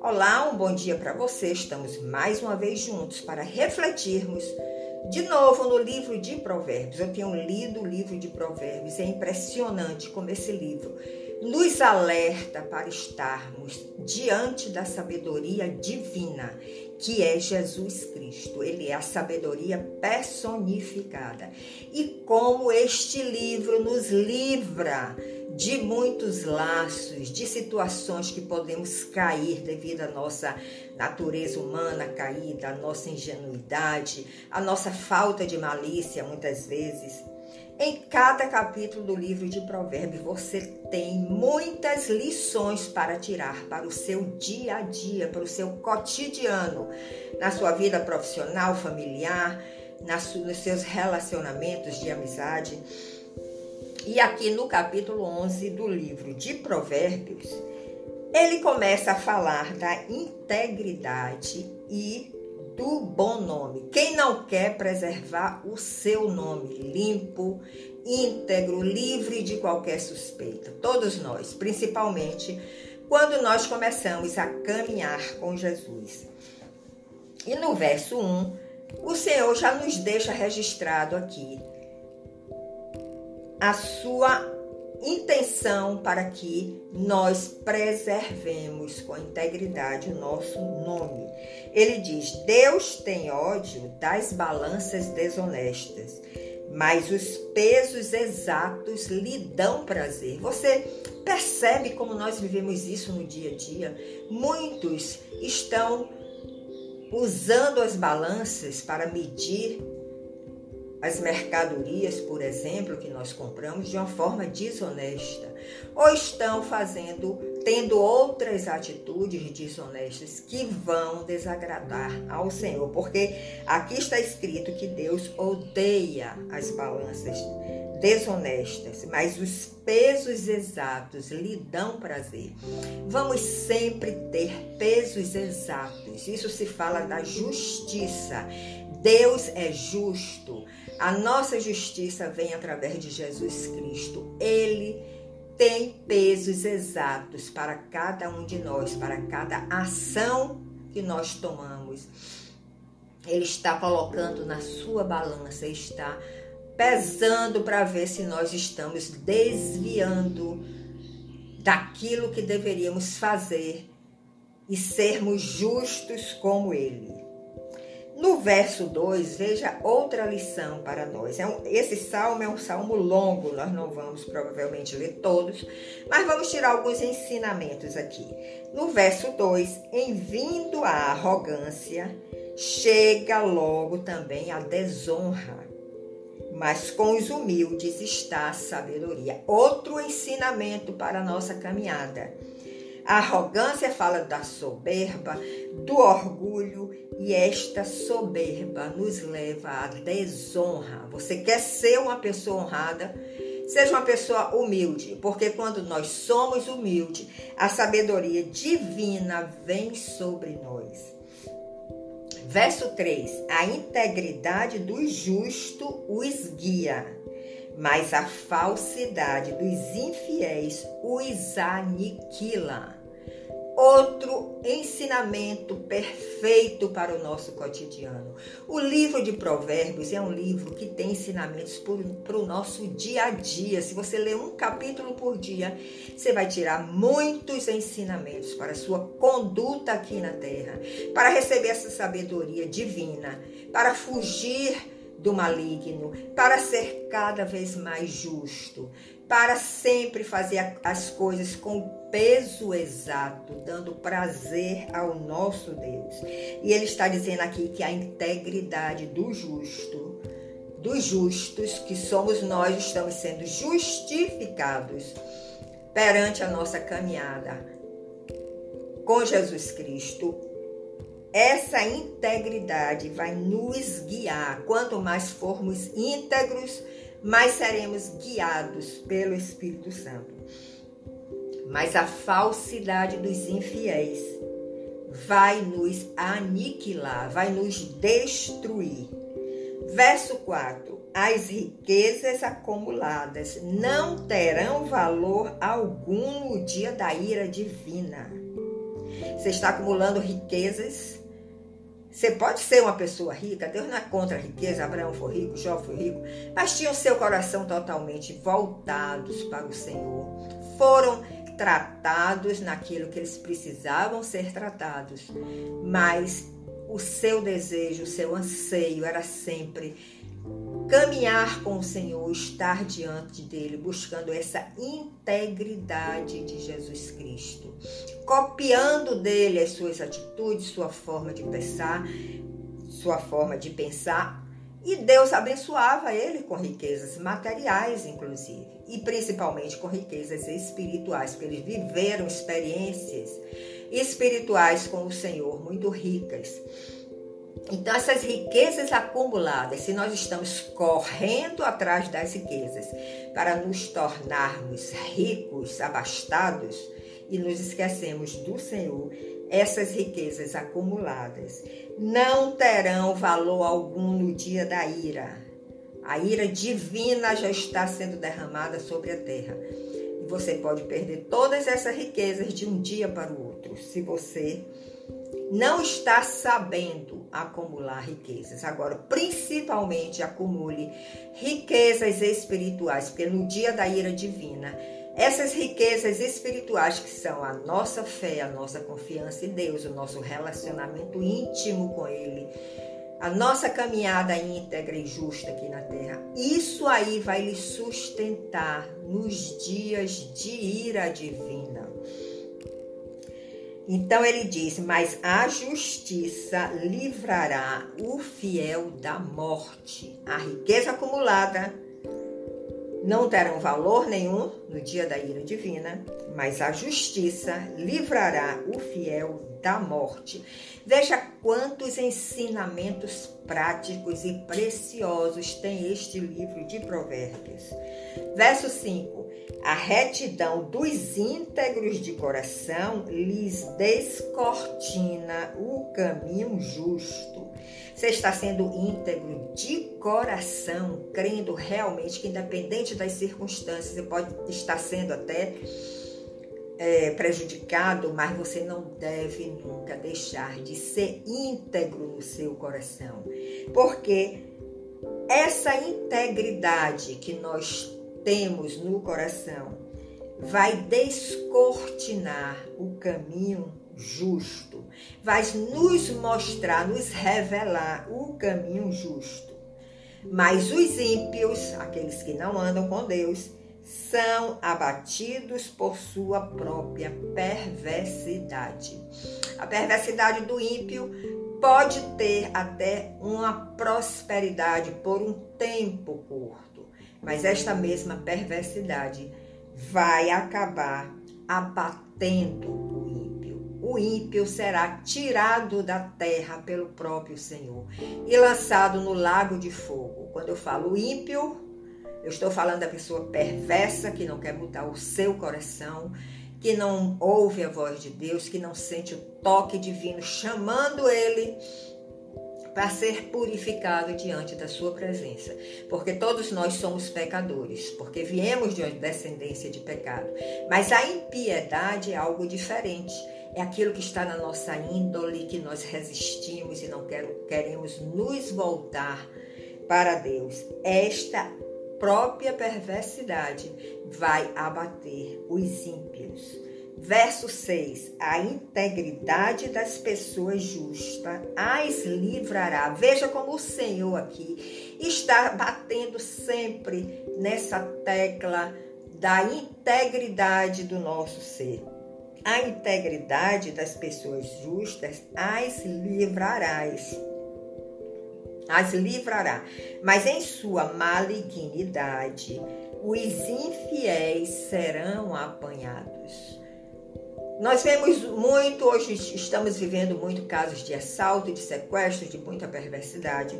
Olá, um bom dia para você. Estamos mais uma vez juntos para refletirmos de novo no livro de Provérbios. Eu tenho lido o livro de Provérbios, é impressionante como esse livro nos alerta para estarmos diante da sabedoria divina, que é Jesus Cristo. Ele é a sabedoria personificada. E como este livro nos livra de muitos laços, de situações que podemos cair devido à nossa natureza humana caída, à nossa ingenuidade, à nossa falta de malícia, muitas vezes. Em cada capítulo do livro de Provérbios, você tem muitas lições para tirar para o seu dia a dia, para o seu cotidiano, na sua vida profissional, familiar, nos seus relacionamentos de amizade. E aqui no capítulo 11 do livro de Provérbios, ele começa a falar da integridade e do bom nome. Quem não quer preservar o seu nome limpo, íntegro, livre de qualquer suspeita? Todos nós, principalmente quando nós começamos a caminhar com Jesus. E no verso 1, o Senhor já nos deixa registrado aqui a sua intenção para que nós preservemos com integridade o nosso nome. Ele diz: Deus tem ódio das balanças desonestas, mas os pesos exatos lhe dão prazer. Você percebe como nós vivemos isso no dia a dia? Muitos estão usando as balanças para medir as mercadorias, por exemplo, que nós compramos de uma forma desonesta, ou estão fazendo, tendo outras atitudes desonestas que vão desagradar ao Senhor, porque aqui está escrito que Deus odeia as balanças desonestas, mas os pesos exatos lhe dão prazer. Vamos sempre ter pesos exatos. Isso se fala da justiça. Deus é justo. A nossa justiça vem através de Jesus Cristo. Ele tem pesos exatos para cada um de nós, para cada ação que nós tomamos. Ele está colocando na sua balança, está pesando para ver se nós estamos desviando daquilo que deveríamos fazer e sermos justos como Ele. No verso 2, veja outra lição para nós. É um, esse salmo é um salmo longo, nós não vamos provavelmente ler todos, mas vamos tirar alguns ensinamentos aqui. No verso 2, em vindo a arrogância, chega logo também a desonra, mas com os humildes está a sabedoria. Outro ensinamento para a nossa caminhada. A arrogância fala da soberba, do orgulho, e esta soberba nos leva à desonra. Você quer ser uma pessoa honrada? Seja uma pessoa humilde, porque quando nós somos humildes, a sabedoria divina vem sobre nós. Verso 3: A integridade do justo os guia, mas a falsidade dos infiéis os aniquila outro ensinamento perfeito para o nosso cotidiano. O livro de Provérbios é um livro que tem ensinamentos para o nosso dia a dia. Se você ler um capítulo por dia, você vai tirar muitos ensinamentos para a sua conduta aqui na terra, para receber essa sabedoria divina, para fugir do maligno, para ser cada vez mais justo, para sempre fazer as coisas com peso exato, dando prazer ao nosso Deus. E ele está dizendo aqui que a integridade do justo, dos justos, que somos nós, estamos sendo justificados perante a nossa caminhada com Jesus Cristo. Essa integridade vai nos guiar. Quanto mais formos íntegros, mais seremos guiados pelo Espírito Santo. Mas a falsidade dos infiéis vai nos aniquilar, vai nos destruir. Verso 4: as riquezas acumuladas não terão valor algum no dia da ira divina. Você está acumulando riquezas. Você pode ser uma pessoa rica, Deus não é contra a riqueza, Abraão foi rico, Jó foi rico, mas tinham seu coração totalmente voltados para o Senhor. Foram tratados naquilo que eles precisavam ser tratados, mas o seu desejo, o seu anseio era sempre caminhar com o Senhor, estar diante dele, buscando essa integridade de Jesus Cristo, copiando dele as suas atitudes, sua forma de pensar, sua forma de pensar. E Deus abençoava ele com riquezas materiais, inclusive, e principalmente com riquezas espirituais, porque eles viveram experiências espirituais com o Senhor muito ricas. Então, essas riquezas acumuladas, se nós estamos correndo atrás das riquezas para nos tornarmos ricos, abastados e nos esquecemos do Senhor, essas riquezas acumuladas não terão valor algum no dia da ira. A ira divina já está sendo derramada sobre a terra. E você pode perder todas essas riquezas de um dia para o outro, se você não está sabendo acumular riquezas. Agora, principalmente acumule riquezas espirituais, porque no dia da ira divina, essas riquezas espirituais que são a nossa fé, a nossa confiança em Deus, o nosso relacionamento íntimo com Ele, a nossa caminhada íntegra e justa aqui na terra, isso aí vai lhe sustentar nos dias de ira divina. Então ele diz: Mas a justiça livrará o fiel da morte. A riqueza acumulada não terão valor nenhum no dia da ira divina, mas a justiça livrará o fiel da morte. Veja quantos ensinamentos práticos e preciosos tem este livro de Provérbios. Verso 5: A retidão dos íntegros de coração lhes descortina o caminho justo. Você está sendo íntegro de coração, crendo realmente que, independente das circunstâncias, você pode estar sendo até é, prejudicado, mas você não deve nunca deixar de ser íntegro no seu coração, porque essa integridade que nós temos no coração vai descortinar o caminho justo, vai nos mostrar, nos revelar o caminho justo. Mas os ímpios, aqueles que não andam com Deus, são abatidos por sua própria perversidade. A perversidade do ímpio pode ter até uma prosperidade por um tempo curto, mas esta mesma perversidade vai acabar abatendo o ímpio. O ímpio será tirado da terra pelo próprio Senhor e lançado no lago de fogo. Quando eu falo ímpio, eu estou falando da pessoa perversa que não quer mudar o seu coração, que não ouve a voz de Deus, que não sente o toque divino chamando ele para ser purificado diante da sua presença. Porque todos nós somos pecadores, porque viemos de uma descendência de pecado. Mas a impiedade é algo diferente. É aquilo que está na nossa índole, que nós resistimos e não queremos nos voltar para Deus. Esta própria perversidade vai abater os ímpios. Verso 6: A integridade das pessoas justas as livrará. Veja como o Senhor aqui está batendo sempre nessa tecla da integridade do nosso ser. A integridade das pessoas justas as livrarás as livrará. Mas em sua malignidade, os infiéis serão apanhados. Nós vemos muito, hoje estamos vivendo muito casos de assalto, de sequestro, de muita perversidade.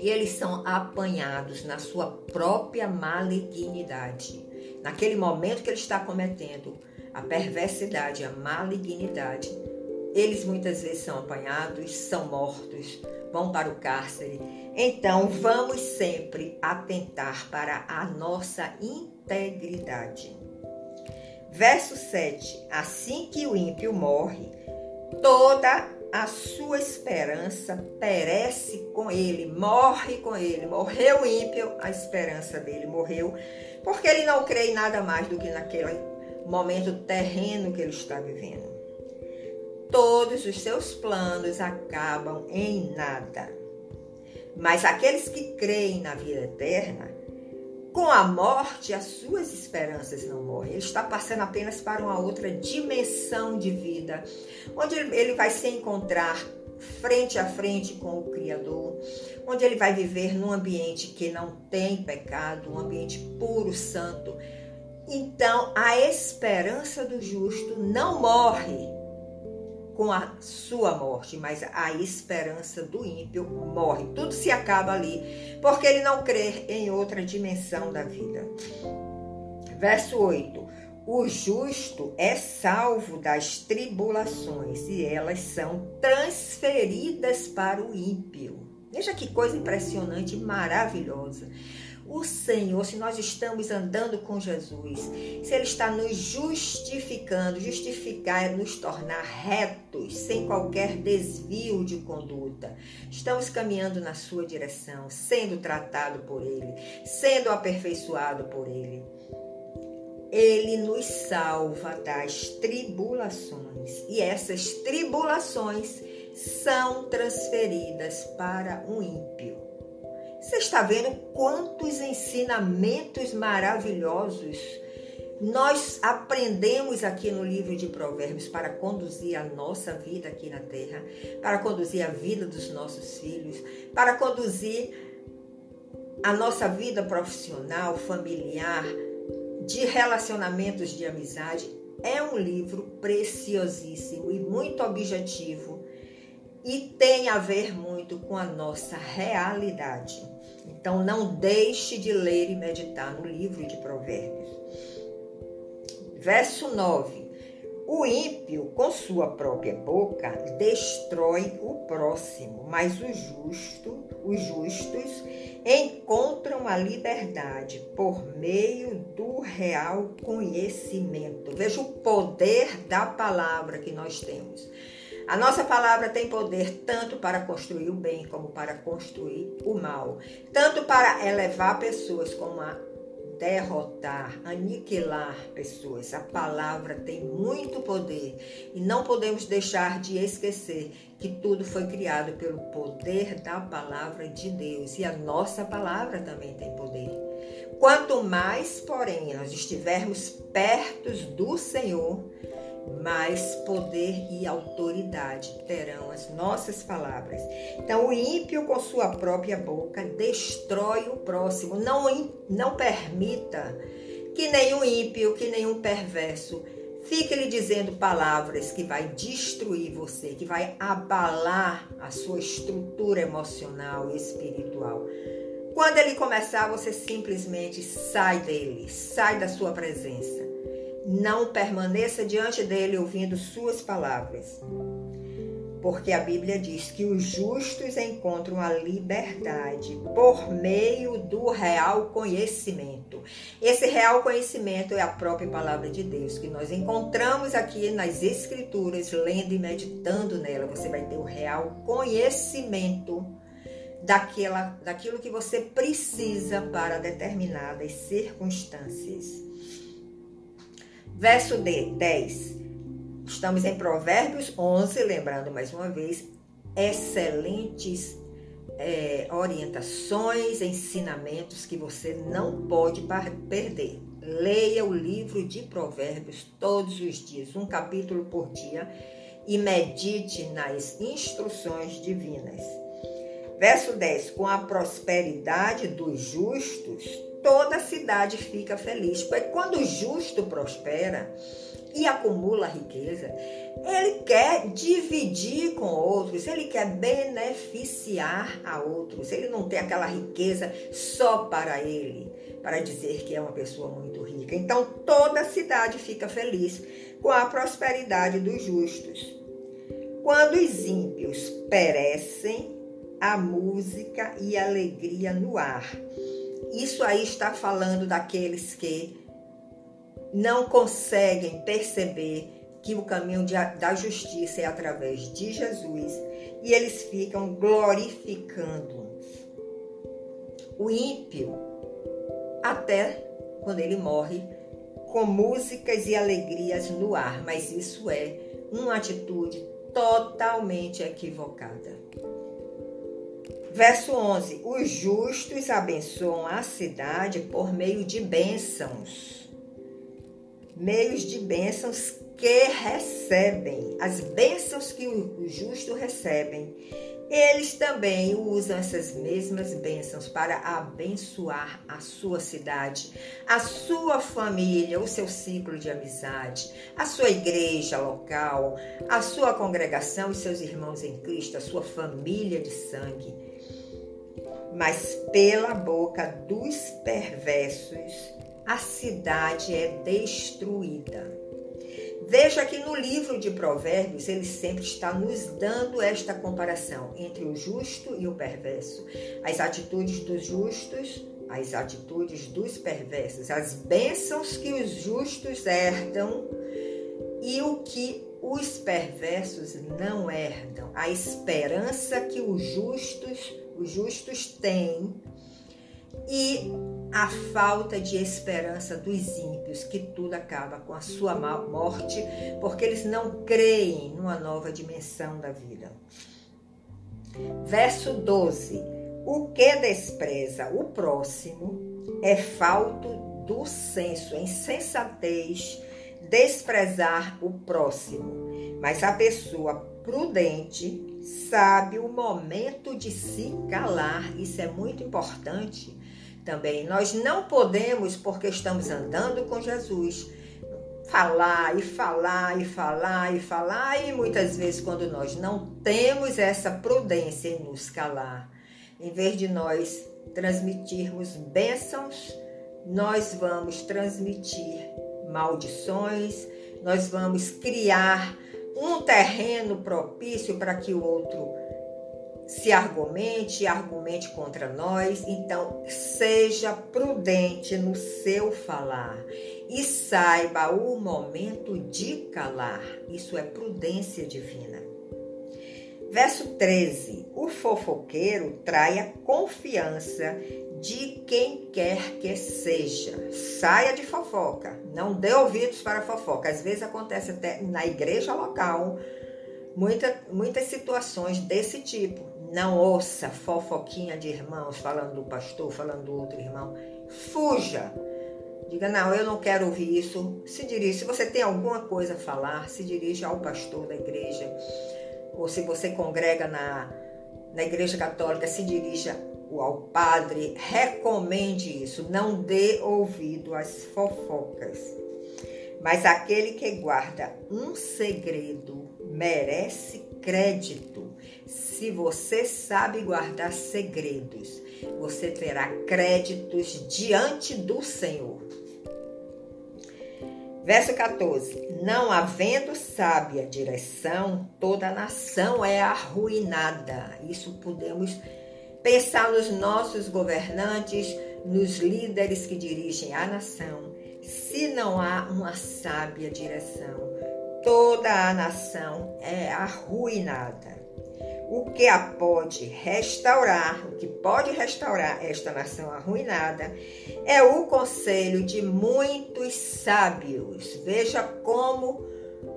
E eles são apanhados na sua própria malignidade. Naquele momento que ele está cometendo a perversidade, a malignidade, eles muitas vezes são apanhados, são mortos, vão para o cárcere. Então, vamos sempre atentar para a nossa integridade. Verso 7: Assim que o ímpio morre, toda a sua esperança perece com ele, morre com ele. Morreu o ímpio, a esperança dele morreu, porque ele não crê em nada mais do que naquele momento terreno que ele está vivendo. Todos os seus planos acabam em nada. Mas aqueles que creem na vida eterna, com a morte, as suas esperanças não morrem. Ele está passando apenas para uma outra dimensão de vida, onde ele vai se encontrar frente a frente com o Criador, onde ele vai viver num ambiente que não tem pecado, um ambiente puro, santo. Então, a esperança do justo não morre com a sua morte, mas a esperança do ímpio morre. Tudo se acaba ali, porque ele não crê em outra dimensão da vida. Verso 8: O justo é salvo das tribulações e elas são transferidas para o ímpio. Veja que coisa impressionante, maravilhosa o Senhor, se nós estamos andando com Jesus, se Ele está nos justificando, justificar é nos tornar retos, sem qualquer desvio de conduta. Estamos caminhando na Sua direção, sendo tratado por Ele, sendo aperfeiçoado por Ele. Ele nos salva das tribulações e essas tribulações são transferidas para um ímpio. Você está vendo quantos ensinamentos maravilhosos nós aprendemos aqui no livro de Provérbios para conduzir a nossa vida aqui na terra, para conduzir a vida dos nossos filhos, para conduzir a nossa vida profissional, familiar, de relacionamentos de amizade. É um livro preciosíssimo e muito objetivo e tem a ver muito com a nossa realidade. Então não deixe de ler e meditar no livro de Provérbios. Verso 9. O ímpio, com sua própria boca, destrói o próximo, mas o justo, os justos encontram a liberdade por meio do real conhecimento. Veja o poder da palavra que nós temos. A nossa palavra tem poder tanto para construir o bem como para construir o mal, tanto para elevar pessoas como a derrotar, aniquilar pessoas. A palavra tem muito poder e não podemos deixar de esquecer que tudo foi criado pelo poder da palavra de Deus e a nossa palavra também tem poder. Quanto mais, porém, nós estivermos perto do Senhor, mais poder e autoridade terão as nossas palavras. Então, o ímpio com sua própria boca destrói o próximo. Não, não permita que nenhum ímpio, que nenhum perverso fique lhe dizendo palavras que vai destruir você, que vai abalar a sua estrutura emocional e espiritual. Quando ele começar, você simplesmente sai dele, sai da sua presença não permaneça diante dele ouvindo suas palavras. Porque a Bíblia diz que os justos encontram a liberdade por meio do real conhecimento. Esse real conhecimento é a própria palavra de Deus que nós encontramos aqui nas Escrituras, lendo e meditando nela. Você vai ter o real conhecimento daquela, daquilo que você precisa para determinadas circunstâncias. Verso 10. Estamos em Provérbios 11, lembrando mais uma vez, excelentes é, orientações, ensinamentos que você não pode perder. Leia o livro de Provérbios todos os dias, um capítulo por dia, e medite nas instruções divinas. Verso 10: Com a prosperidade dos justos, toda a cidade fica feliz. Porque quando o justo prospera e acumula riqueza, ele quer dividir com outros, ele quer beneficiar a outros. Ele não tem aquela riqueza só para ele, para dizer que é uma pessoa muito rica. Então toda a cidade fica feliz com a prosperidade dos justos. Quando os ímpios perecem, a música e a alegria no ar. Isso aí está falando daqueles que não conseguem perceber que o caminho de, da justiça é através de Jesus e eles ficam glorificando o ímpio até quando ele morre com músicas e alegrias no ar, mas isso é uma atitude totalmente equivocada. Verso 11: Os justos abençoam a cidade por meio de bênçãos. Meios de bênçãos que recebem, as bênçãos que os justos recebem, eles também usam essas mesmas bênçãos para abençoar a sua cidade, a sua família, o seu ciclo de amizade, a sua igreja local, a sua congregação e seus irmãos em Cristo, a sua família de sangue. Mas pela boca dos perversos a cidade é destruída. Veja que no livro de Provérbios ele sempre está nos dando esta comparação entre o justo e o perverso, as atitudes dos justos, as atitudes dos perversos, as bênçãos que os justos herdam e o que os perversos não herdam, a esperança que os justos, os justos têm e a falta de esperança dos ímpios, que tudo acaba com a sua morte, porque eles não creem numa nova dimensão da vida. Verso 12: O que despreza o próximo é falto do senso, é insensatez desprezar o próximo, mas a pessoa prudente sabe o momento de se calar, isso é muito importante também. Nós não podemos, porque estamos andando com Jesus, falar e falar e falar e falar, e muitas vezes, quando nós não temos essa prudência em nos calar, em vez de nós transmitirmos bênçãos, nós vamos transmitir maldições, nós vamos criar um terreno propício para que o outro se argumente, argumente contra nós. Então, seja prudente no seu falar e saiba o momento de calar. Isso é prudência divina. Verso 13: O fofoqueiro trai a confiança de quem quer que seja. Saia de fofoca, não dê ouvidos para fofoca. Às vezes acontece até na igreja local muita, muitas situações desse tipo não ouça fofoquinha de irmãos falando do pastor, falando do outro irmão. Fuja. Diga, não, eu não quero ouvir isso. Se dirija. Se você tem alguma coisa a falar, se dirija ao pastor da igreja. Ou se você congrega na, na igreja católica, se dirija ao padre. Recomende isso. Não dê ouvido às fofocas. Mas aquele que guarda um segredo merece crédito. Se você sabe guardar segredos, você terá créditos diante do Senhor. Verso 14: Não havendo sábia direção, toda a nação é arruinada. Isso podemos pensar nos nossos governantes, nos líderes que dirigem a nação. Se não há uma sábia direção, toda a nação é arruinada. O que a pode restaurar, o que pode restaurar esta nação arruinada, é o conselho de muitos sábios. Veja como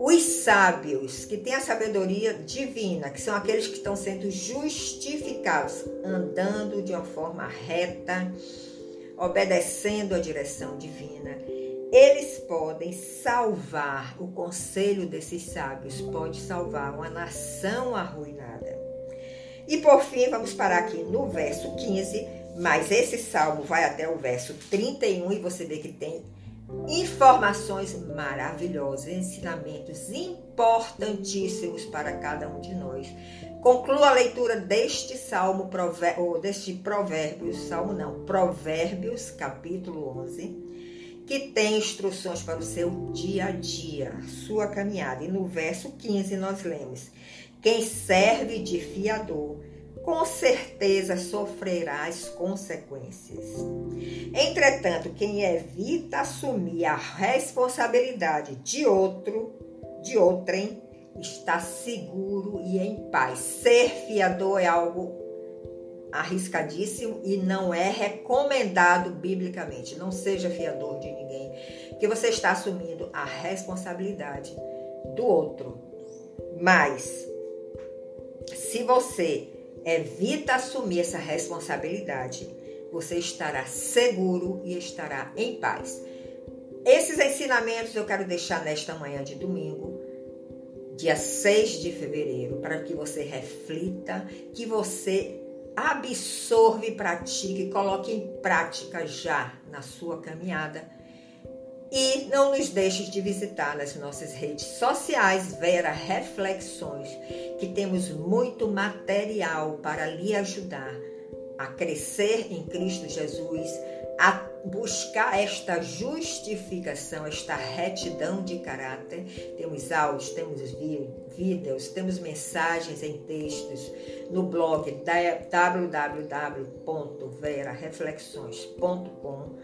os sábios, que têm a sabedoria divina, que são aqueles que estão sendo justificados, andando de uma forma reta, obedecendo a direção divina eles podem salvar, o conselho desses sábios pode salvar uma nação arruinada. E por fim, vamos parar aqui no verso 15, mas esse salmo vai até o verso 31 e você vê que tem informações maravilhosas, ensinamentos importantíssimos para cada um de nós. Concluo a leitura deste salmo, ou deste provérbios, salmo não, provérbios, capítulo 11 que tem instruções para o seu dia a dia, sua caminhada. E no verso 15 nós lemos: Quem serve de fiador, com certeza sofrerá as consequências. Entretanto, quem evita assumir a responsabilidade de outro, de outrem, está seguro e em paz. Ser fiador é algo arriscadíssimo e não é recomendado biblicamente. Não seja fiador de ninguém, que você está assumindo a responsabilidade do outro. Mas se você evita assumir essa responsabilidade, você estará seguro e estará em paz. Esses ensinamentos eu quero deixar nesta manhã de domingo, dia 6 de fevereiro, para que você reflita, que você absorve, pratique, coloque em prática já na sua caminhada. E não nos deixe de visitar nas nossas redes sociais Vera Reflexões, que temos muito material para lhe ajudar a crescer em Cristo Jesus, a buscar esta justificação, esta retidão de caráter. Temos áudios, temos vídeos, temos mensagens em textos no blog www.verareflexões.com.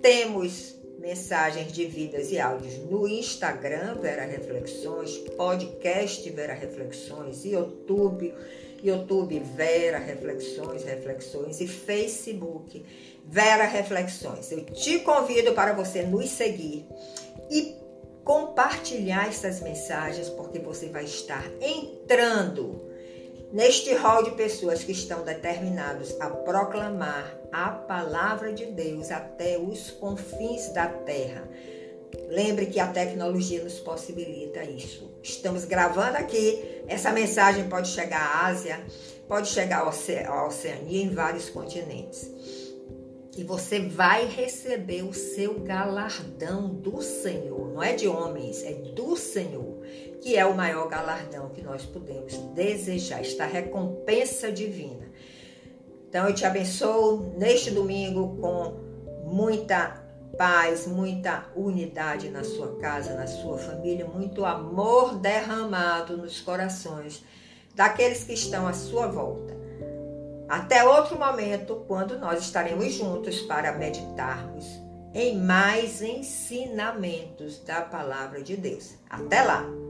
Temos mensagens de vidas e áudios no Instagram Vera Reflexões, podcast Vera Reflexões, YouTube YouTube Vera Reflexões, Reflexões e Facebook Vera Reflexões. Eu te convido para você nos seguir e compartilhar essas mensagens, porque você vai estar entrando neste hall de pessoas que estão determinados a proclamar a palavra de Deus até os confins da terra. Lembre que a tecnologia nos possibilita isso. Estamos gravando aqui, essa mensagem pode chegar à Ásia, pode chegar à Oceania, em vários continentes. E você vai receber o seu galardão do Senhor, não é de homens, é do Senhor, que é o maior galardão que nós podemos desejar, esta recompensa divina. Então eu te abençoo neste domingo com muita paz, muita unidade na sua casa, na sua família, muito amor derramado nos corações daqueles que estão à sua volta. Até outro momento, quando nós estaremos juntos para meditarmos em mais ensinamentos da palavra de Deus. Até lá!